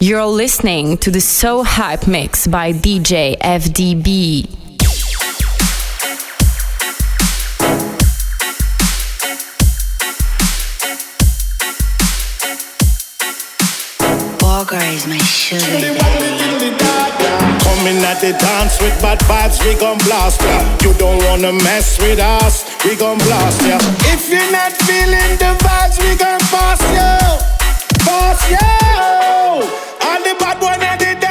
You're listening to the So Hype Mix by DJ FDB. Bulgar is my sugar. Coming at the dance with bad vibes, we gon' blast ya. You don't wanna mess with us, we gon' blast ya. If you're not feeling the vibes, we gon' pass ya, pass ya the bad boy, man, did that.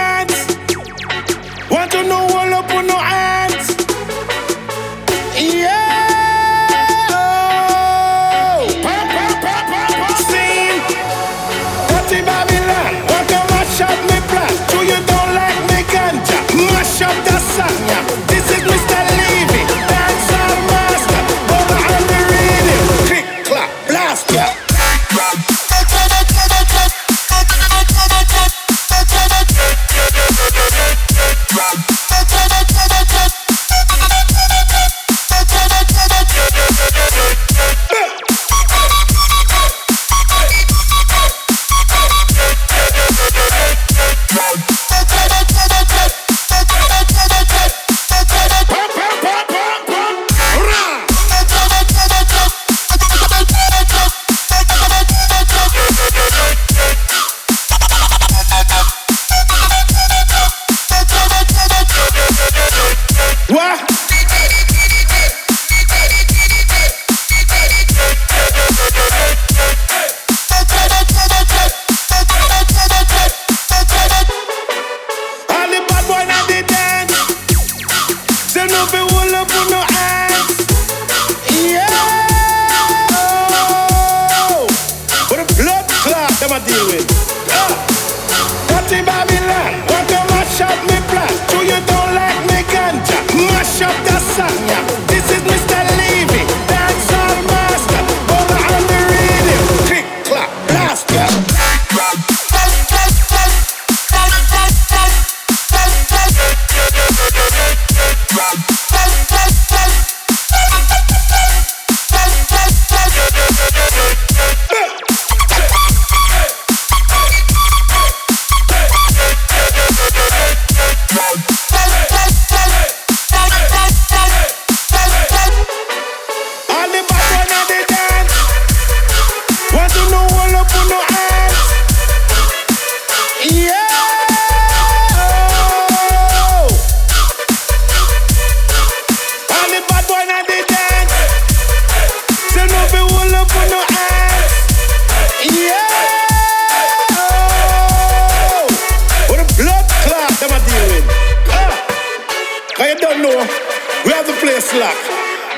slack.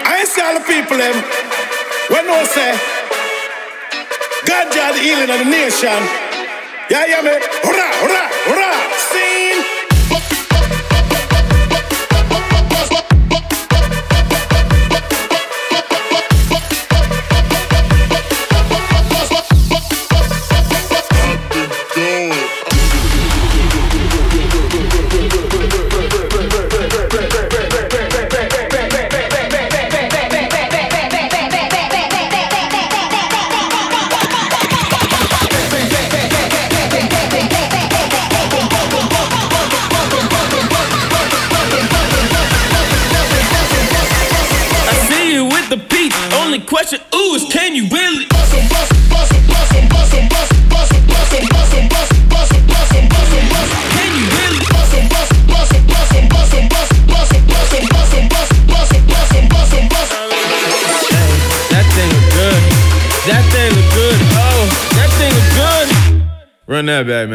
I see all the people them when no say God the healing of the nation. Yeah, yeah, me. Hurrah, hurrah, hurrah. Scene. né, velho?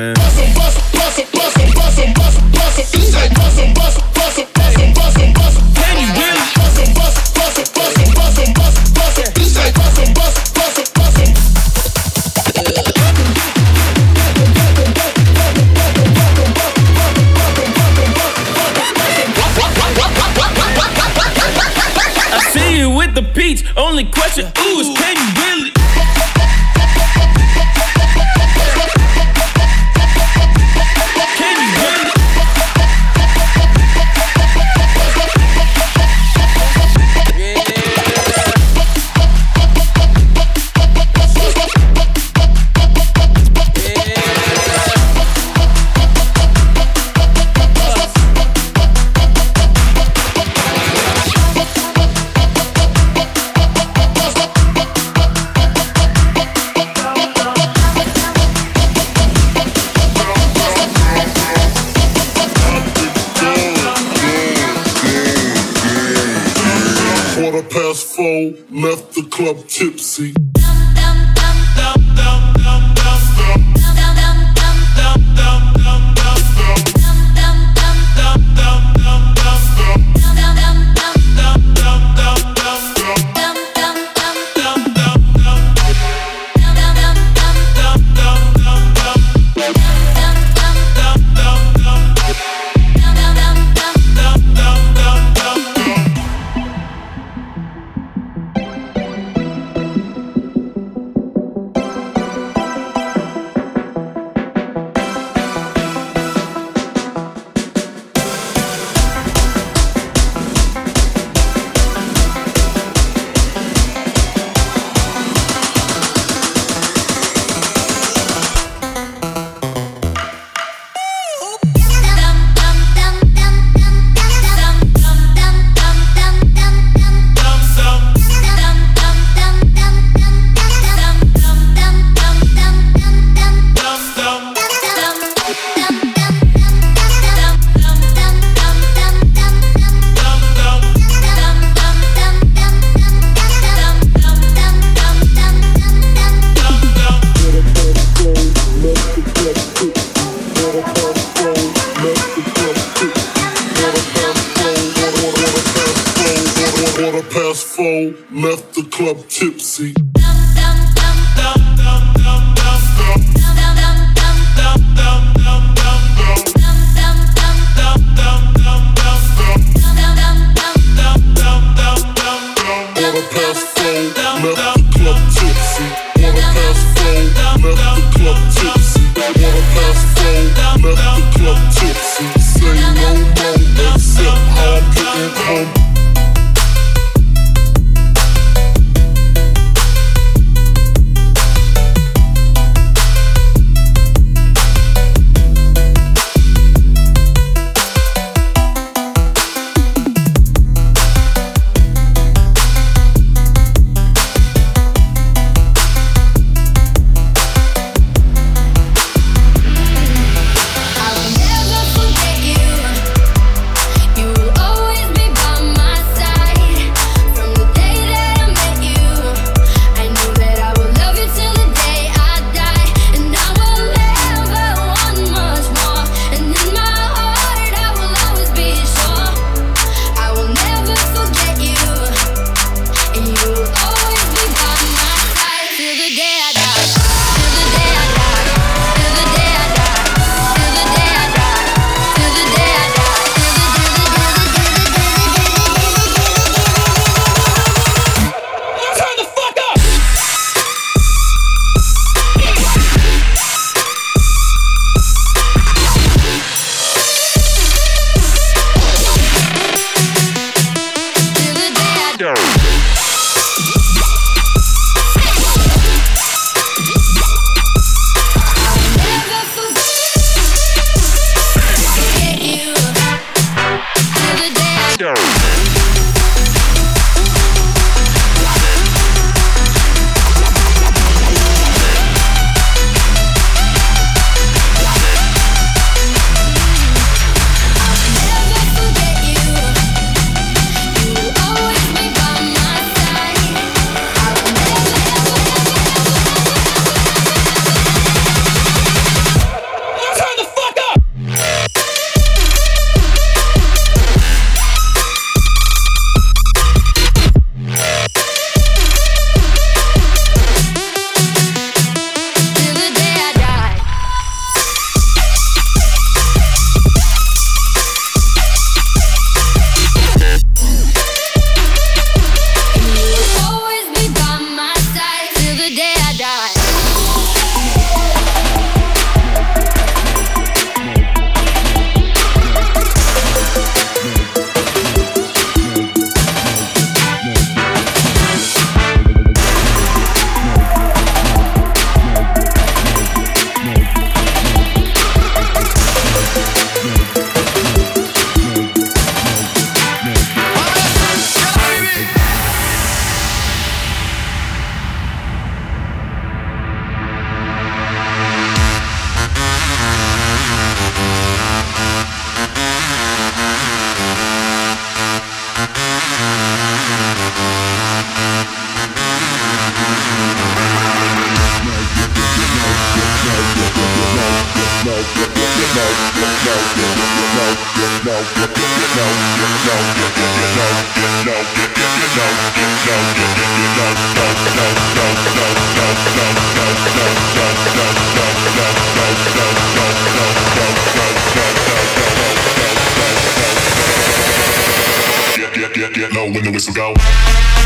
when the whistle go.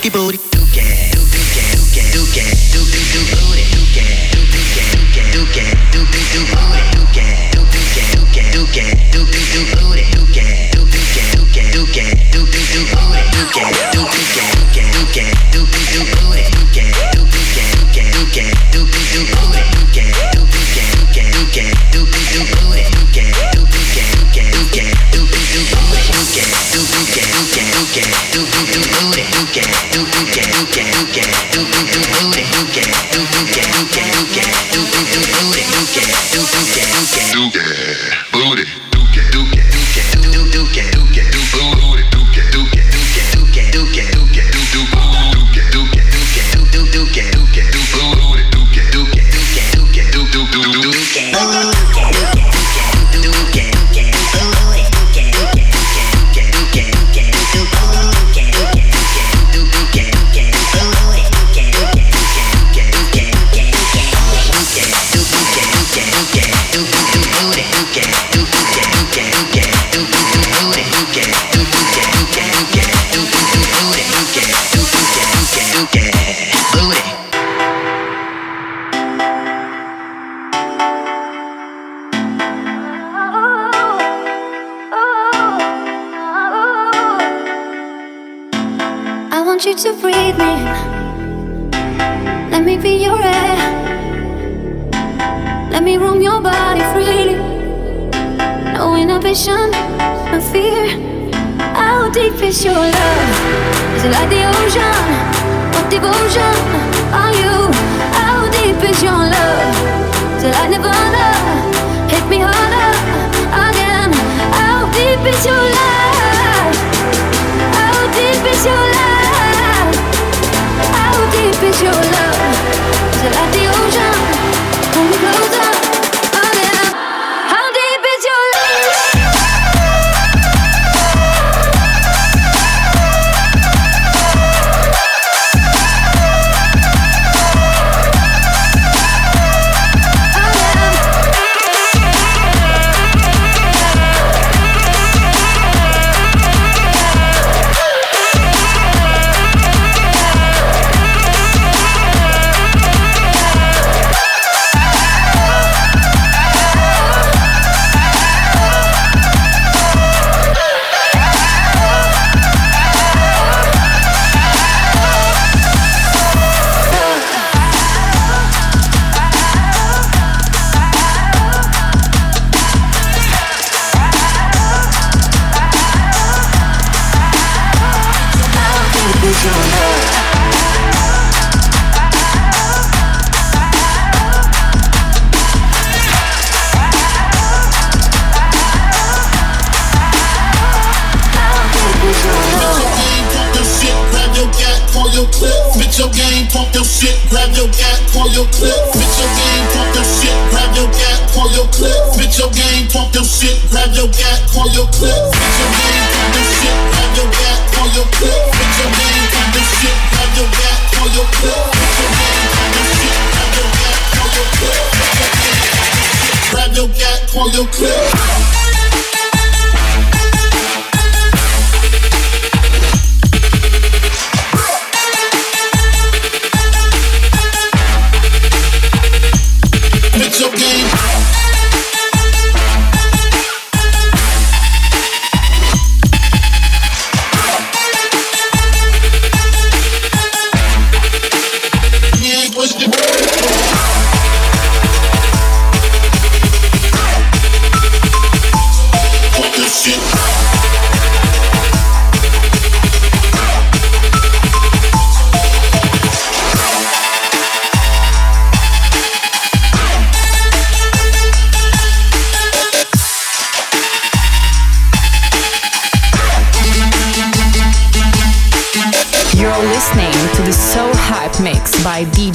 dookie booty. Dookie, dookie, dookie, dookie, dookie, dookie, booty. Dookie, dookie, dookie, dookie, dookie, booty. Dookie, dookie, dookie, dookie, dookie, dookie, booty. Dookie, dookie, dookie, dookie, dookie, dookie, booty. Dookie, dookie, dookie, dookie, dookie, dookie, booty. Dookie, dookie, dookie, dookie, dookie, dookie, booty. Dookie, dookie, dookie, dookie, dookie, dookie, booty. Dookie, dookie, dookie, dookie, dookie, dookie, booty. Dookie, dookie, dookie, dookie, dookie, Oh, you. Grab your gat, call your clip. Spit your game, pump your shit, grab your gat, call your clip. Spit your game, pump your shit, grab your gat, call your clip. Spit your game, pump your shit, grab your gat, call your clip. Spit your game, pump your shit, grab your gat, call your clip. Spit your game, pump your shit, grab your gat, call your clip. Grab your gat, call your clip.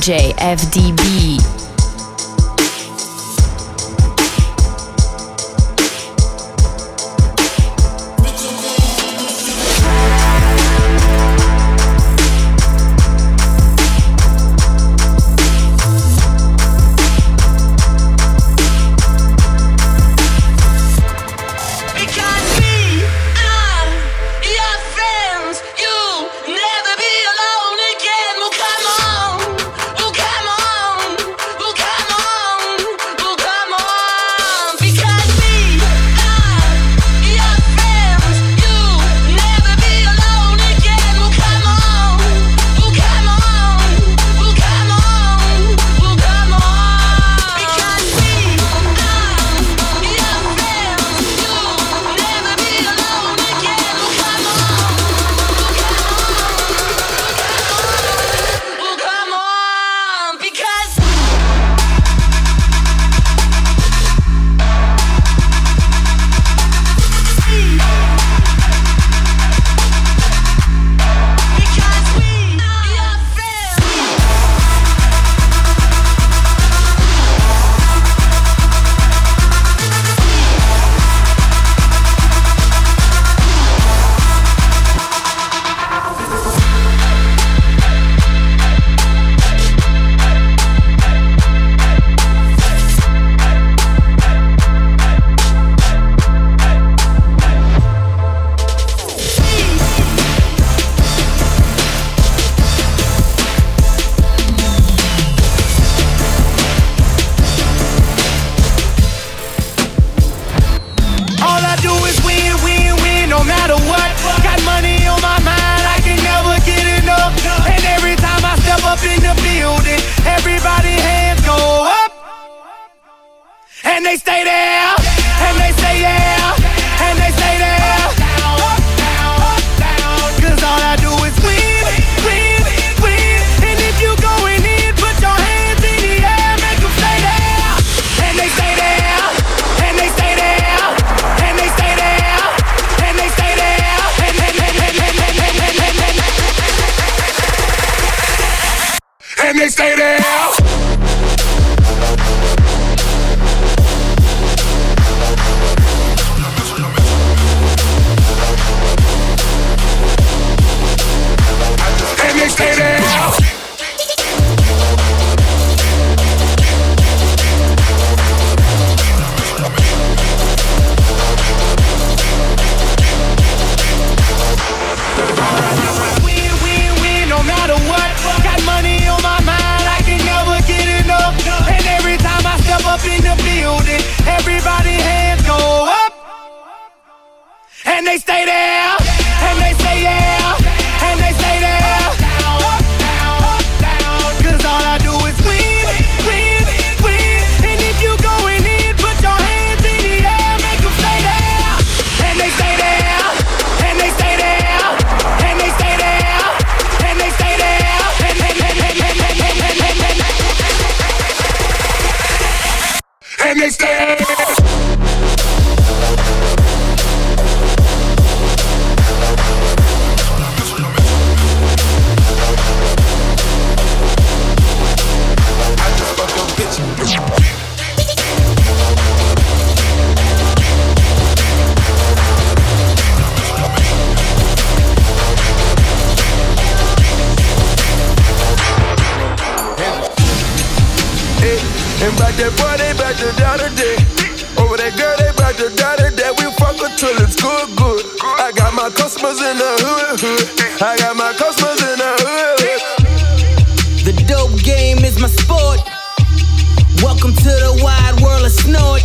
DJ FDB. let me stay there. Back that boy, they back to down today. Over that girl, they back to down today. We fuck till it's good, good. I got my customers in the hood, hood. I got my customers in the hood. The dope game is my sport. Welcome to the wide world of snort.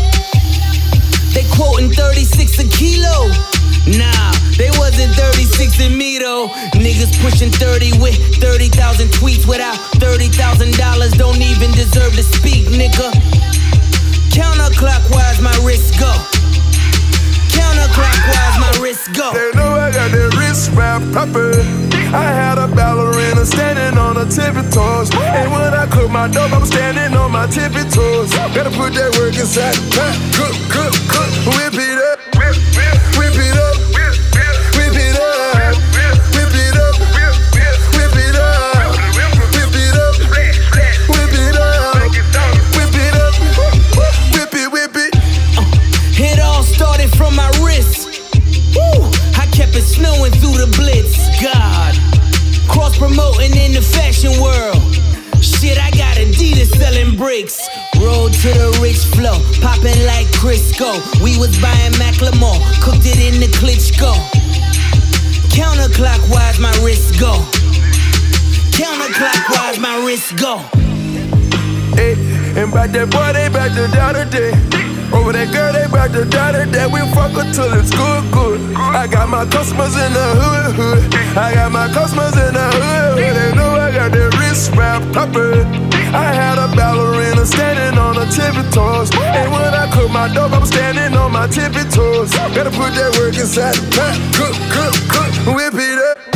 They quoting 36 a kilo. Nah, they wasn't 36 in me though. Niggas pushing 30 with 30,000 tweets without $30,000. Don't even deserve to speak, nigga. Counterclockwise, my wrist go. Counterclockwise, my wrist go. They know I got that wrist wrap proper. I had a ballerina standing on her tippy toes. And when I cook my dope, I'm standing on my tippy toes. Gotta put that work inside. Cook, cook, cook, whip it up. Whip, whip, from my wrist. Woo! I kept it snowing through the blitz. God. Cross promoting in the fashion world. Shit, I got Adidas selling bricks. Road to the rich flow, popping like Crisco. We was buying Macklemore, cooked it in the Klitschko. Counterclockwise, my wrist go. Counterclockwise, my wrist go. Hey, and back that boy, they back to down today. Over that girl, they back to down today. We fuck her till it's good, good. I got my customers in the hood, hood. I got my customers in the hood, hood. They know I got that wrist wrap proper. I had a ballerina standing on her tippy toes. And when I cook my dope, I'm standing on my tippy toes. Gotta put that work inside the pot. Cook, cook, cook, whip it up.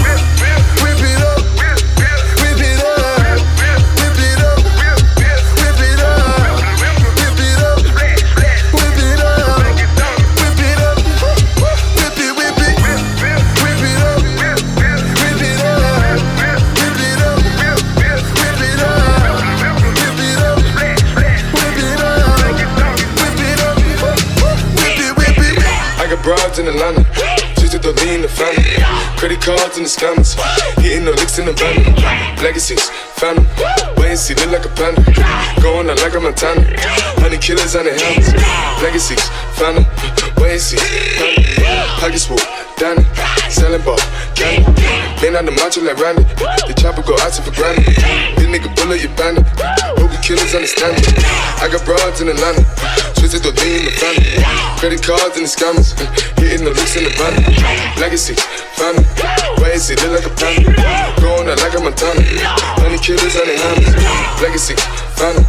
In Atlanta. Just to lean the family. Credit cards and the scammers. Hitting the licks in the van. Legacies, family. Wait and see, look like a panda. Going out like a Montana. Honey killers on the helmets. Legacies, family. Wait and see. Pockets full, Danny. Selling ball, candy. Been on the macho like Randy. The chopper go out for granted. This nigga bullet, you bandit. Hope killers understand it. I got broads in Atlanta. Twisted the lean in the family. Credit cards and the scammers. Hitting the licks in the van. Legacy, family. Wait and see, look like a panda. Going out like a Montana. Honey killers on the helmets. Legacy, family.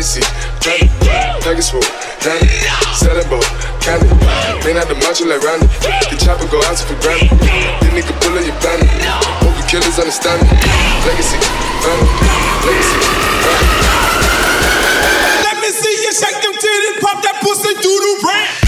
See, family. Pockets full, Danny. Selling ball, candy. Been out the macho like Randy. The chopper go out for granted. This nigga bullet, you bandit. Hope the killers understand it. Legacy, family. Legacy, family. Let me see you shake them titties, pop that pussy, do the rap.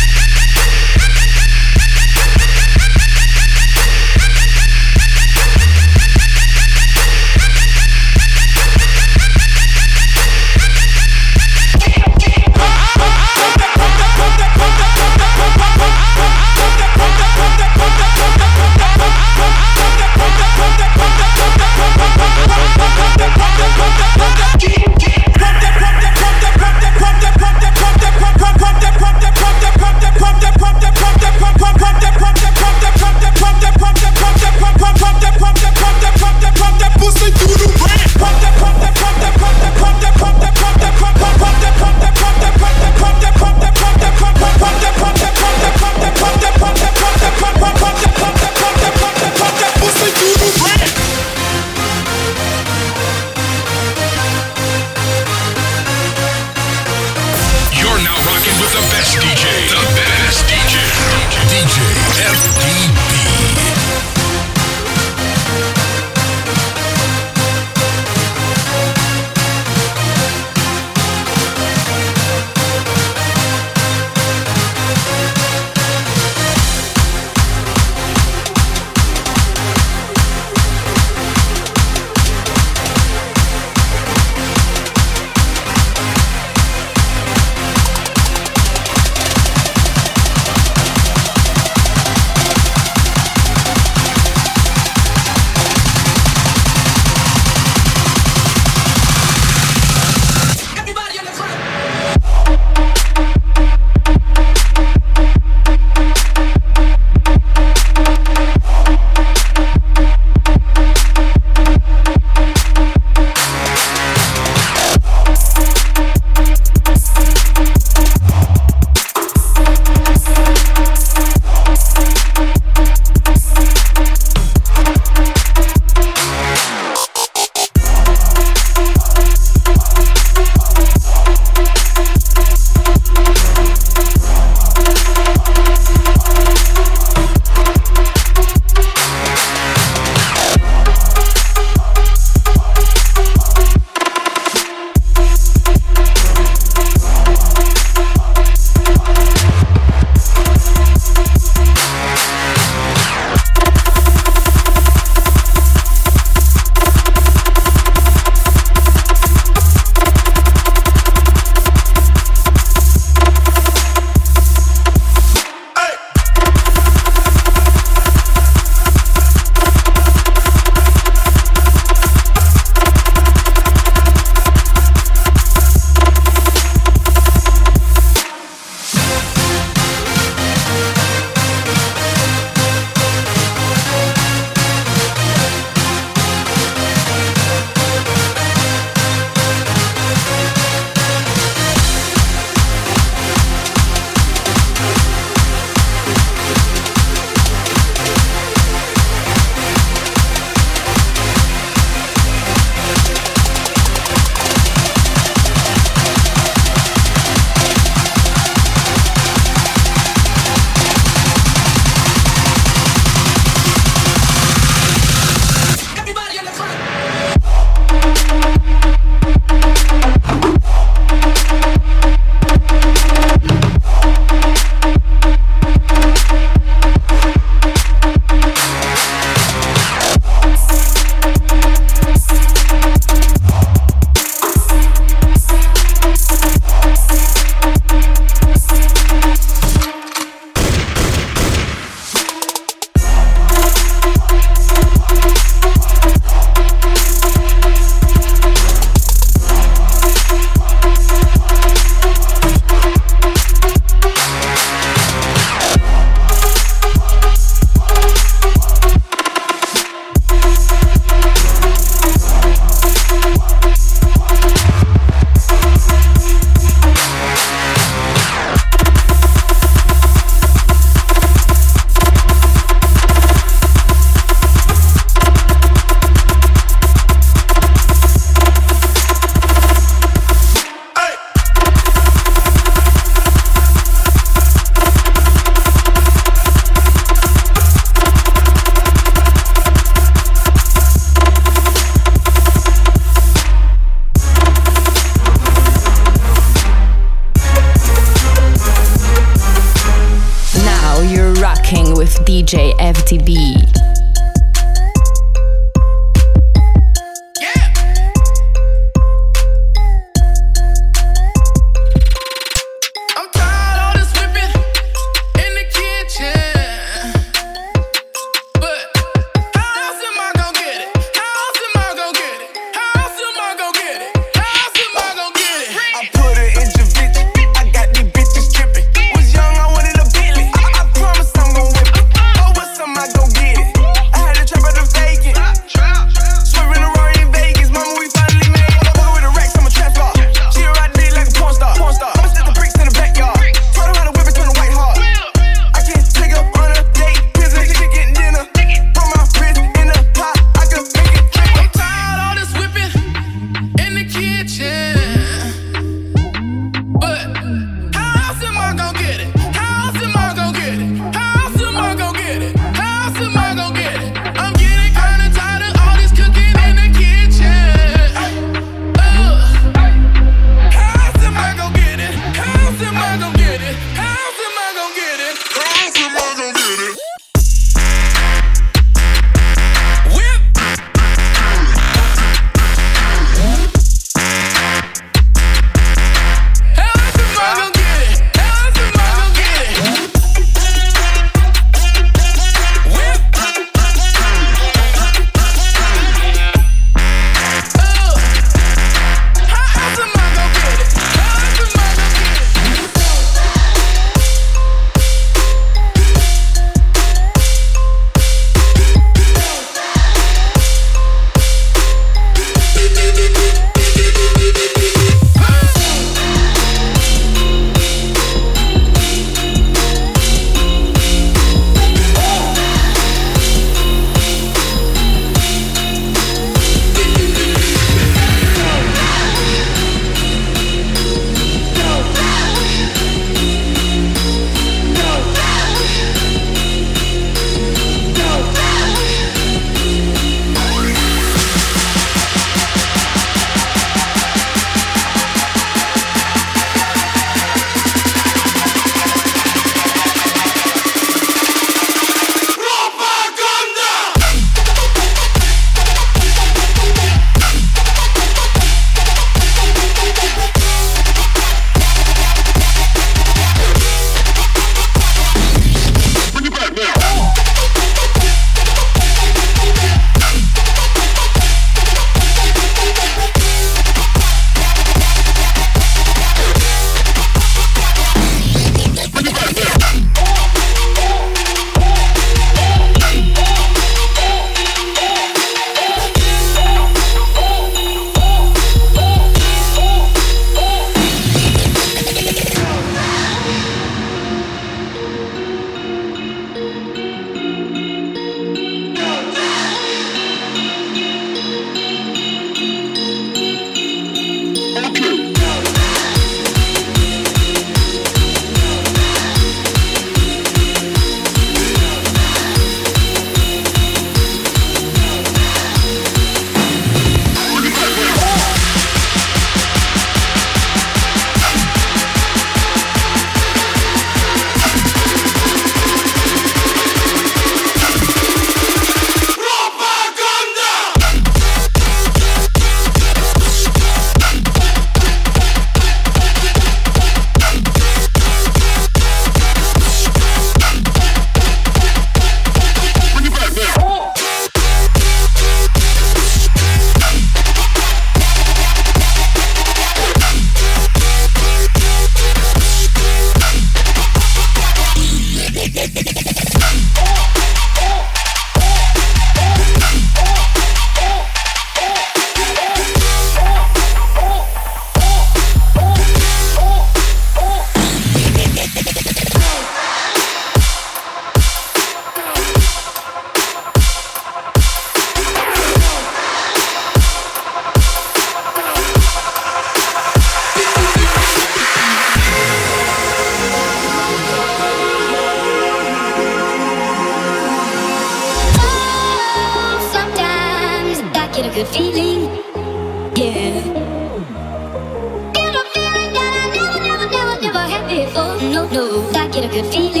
No, I get a good feeling, yeah.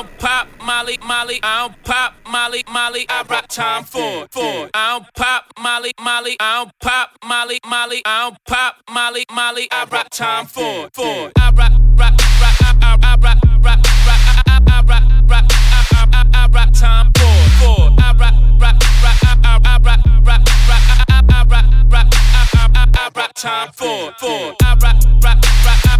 I don't pop Molly, Molly. I don't pop Molly, Molly. I rock Tom Ford. I don't pop Molly, Molly. I don't pop Molly, Molly. I don't pop Molly, Molly. I rock Tom Ford. I rock, rock, rock. I, I, rock, rock, rock. I, I, rock, rock. I, I, I, rock time for four. I rock, rock, rock. I, I, rock, rock, rock. I, I, rock, rock. I, I, I rock Tom Ford. I rock, rock, rock.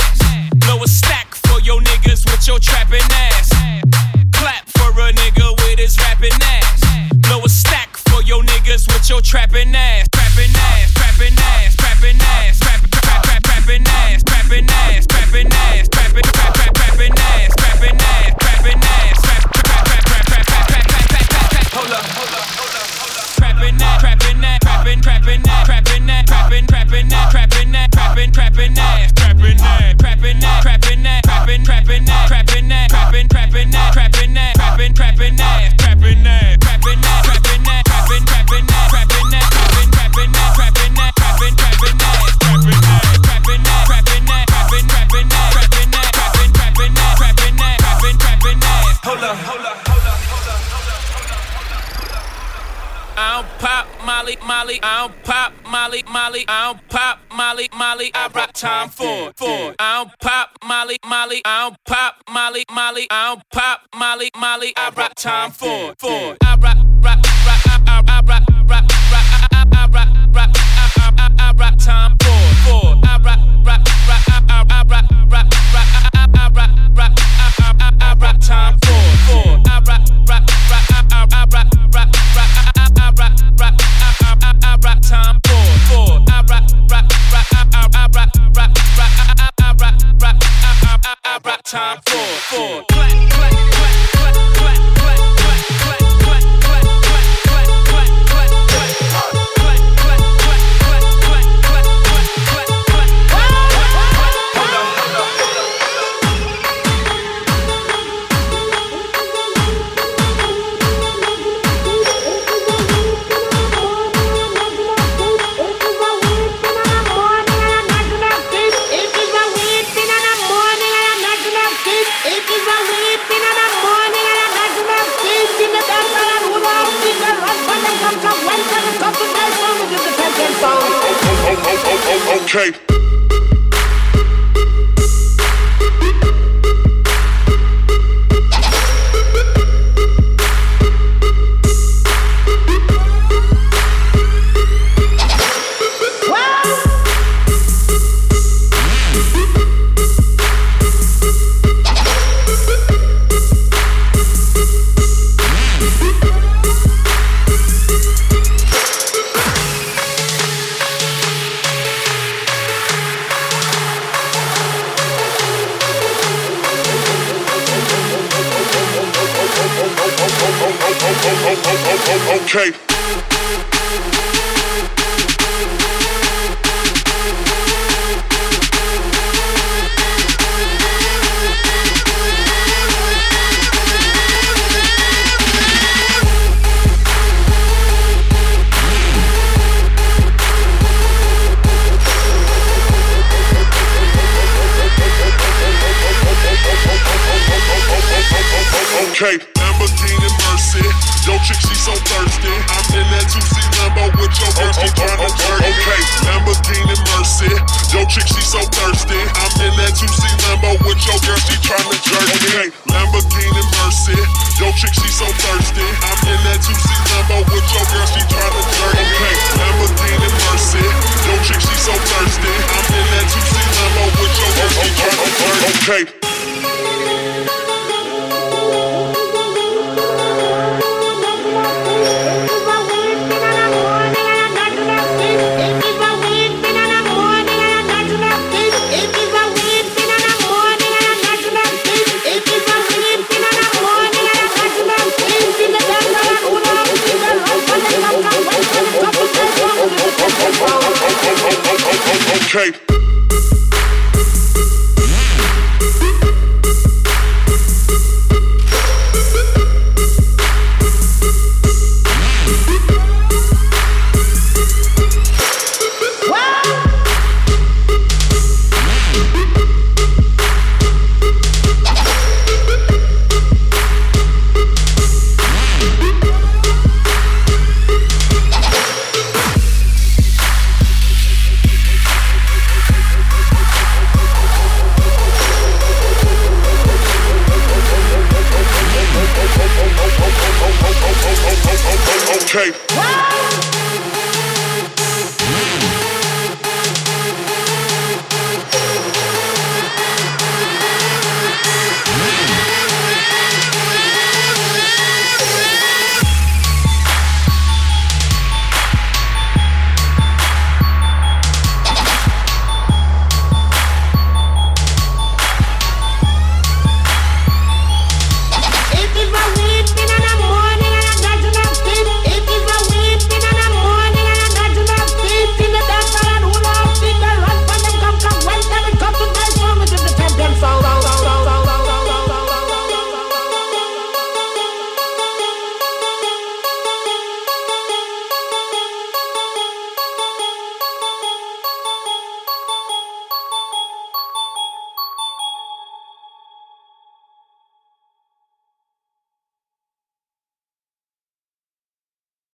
time for. For I don't pop Molly, Molly. I don't pop Molly, Molly. I don't pop Molly, Molly. I rock time for. For I rock, rock, rock. I, I time for, for, clap.